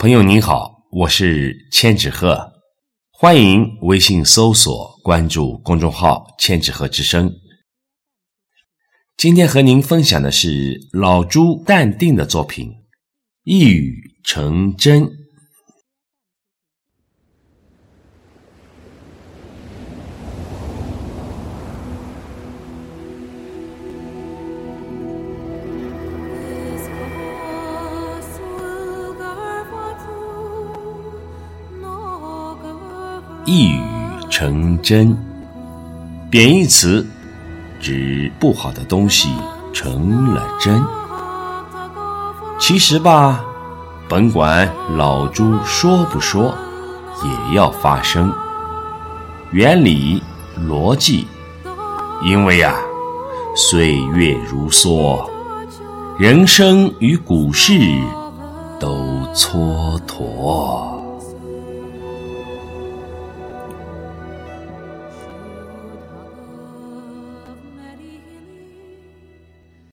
朋友您好，我是千纸鹤，欢迎微信搜索关注公众号“千纸鹤之声”。今天和您分享的是老朱淡定的作品《一语成真》。一语成真，贬义词指不好的东西成了真。其实吧，甭管老朱说不说，也要发生。原理逻辑，因为呀，岁月如梭，人生与股市都蹉跎。